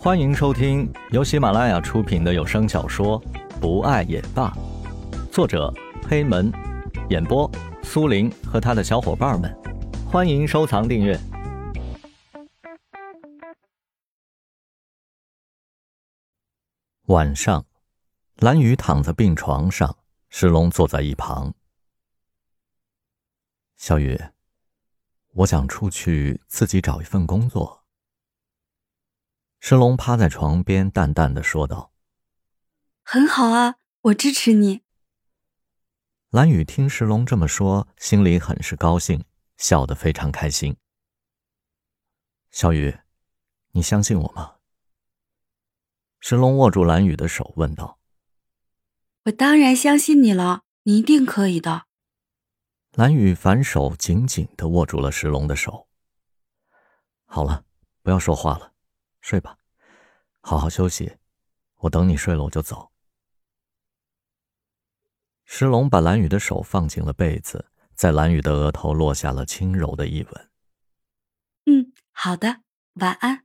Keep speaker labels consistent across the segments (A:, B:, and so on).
A: 欢迎收听由喜马拉雅出品的有声小说《不爱也罢》，作者黑门，演播苏林和他的小伙伴们。欢迎收藏订阅。晚上，蓝雨躺在病床上，石龙坐在一旁。小雨，我想出去自己找一份工作。石龙趴在床边，淡淡的说道：“
B: 很好啊，我支持你。”
A: 蓝雨听石龙这么说，心里很是高兴，笑得非常开心。小雨，你相信我吗？石龙握住蓝雨的手，问道：“
B: 我当然相信你了，你一定可以的。”
A: 蓝雨反手紧紧的握住了石龙的手。好了，不要说话了。睡吧，好好休息。我等你睡了，我就走。石龙把蓝雨的手放进了被子，在蓝雨的额头落下了轻柔的一吻。
B: 嗯，好的，晚安。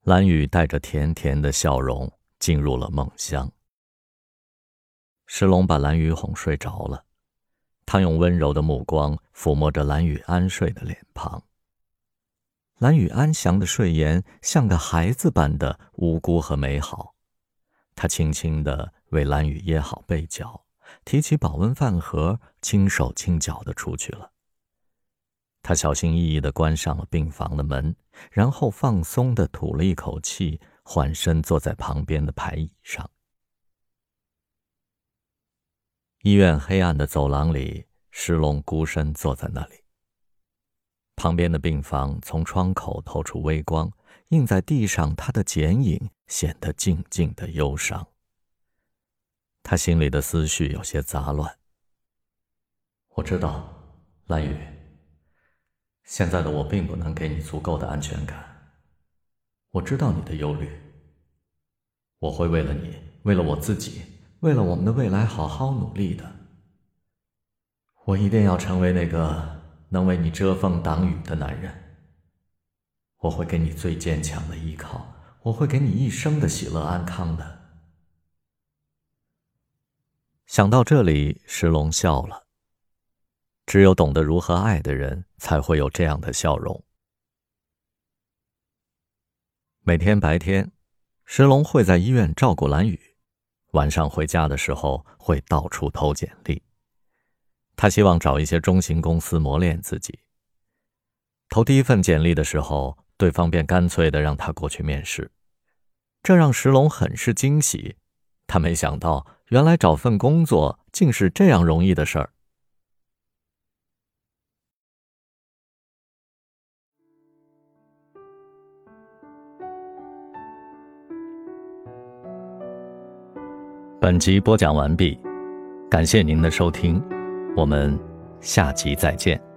A: 蓝雨带着甜甜的笑容进入了梦乡。石龙把蓝雨哄睡着了，他用温柔的目光抚摸着蓝雨安睡的脸庞。蓝雨安详的睡颜像个孩子般的无辜和美好，他轻轻地为蓝雨掖好被角，提起保温饭盒，轻手轻脚地出去了。他小心翼翼地关上了病房的门，然后放松地吐了一口气，缓身坐在旁边的排椅上。医院黑暗的走廊里，石龙孤身坐在那里。旁边的病房从窗口透出微光，映在地上，他的剪影显得静静的忧伤。他心里的思绪有些杂乱。我知道，蓝雨，现在的我并不能给你足够的安全感。我知道你的忧虑。我会为了你，为了我自己，为了我们的未来，好好努力的。我一定要成为那个。能为你遮风挡雨的男人，我会给你最坚强的依靠，我会给你一生的喜乐安康的。想到这里，石龙笑了。只有懂得如何爱的人，才会有这样的笑容。每天白天，石龙会在医院照顾蓝雨，晚上回家的时候会到处投简历。他希望找一些中型公司磨练自己。投第一份简历的时候，对方便干脆的让他过去面试，这让石龙很是惊喜。他没想到，原来找份工作竟是这样容易的事儿。本集播讲完毕，感谢您的收听。我们下集再见。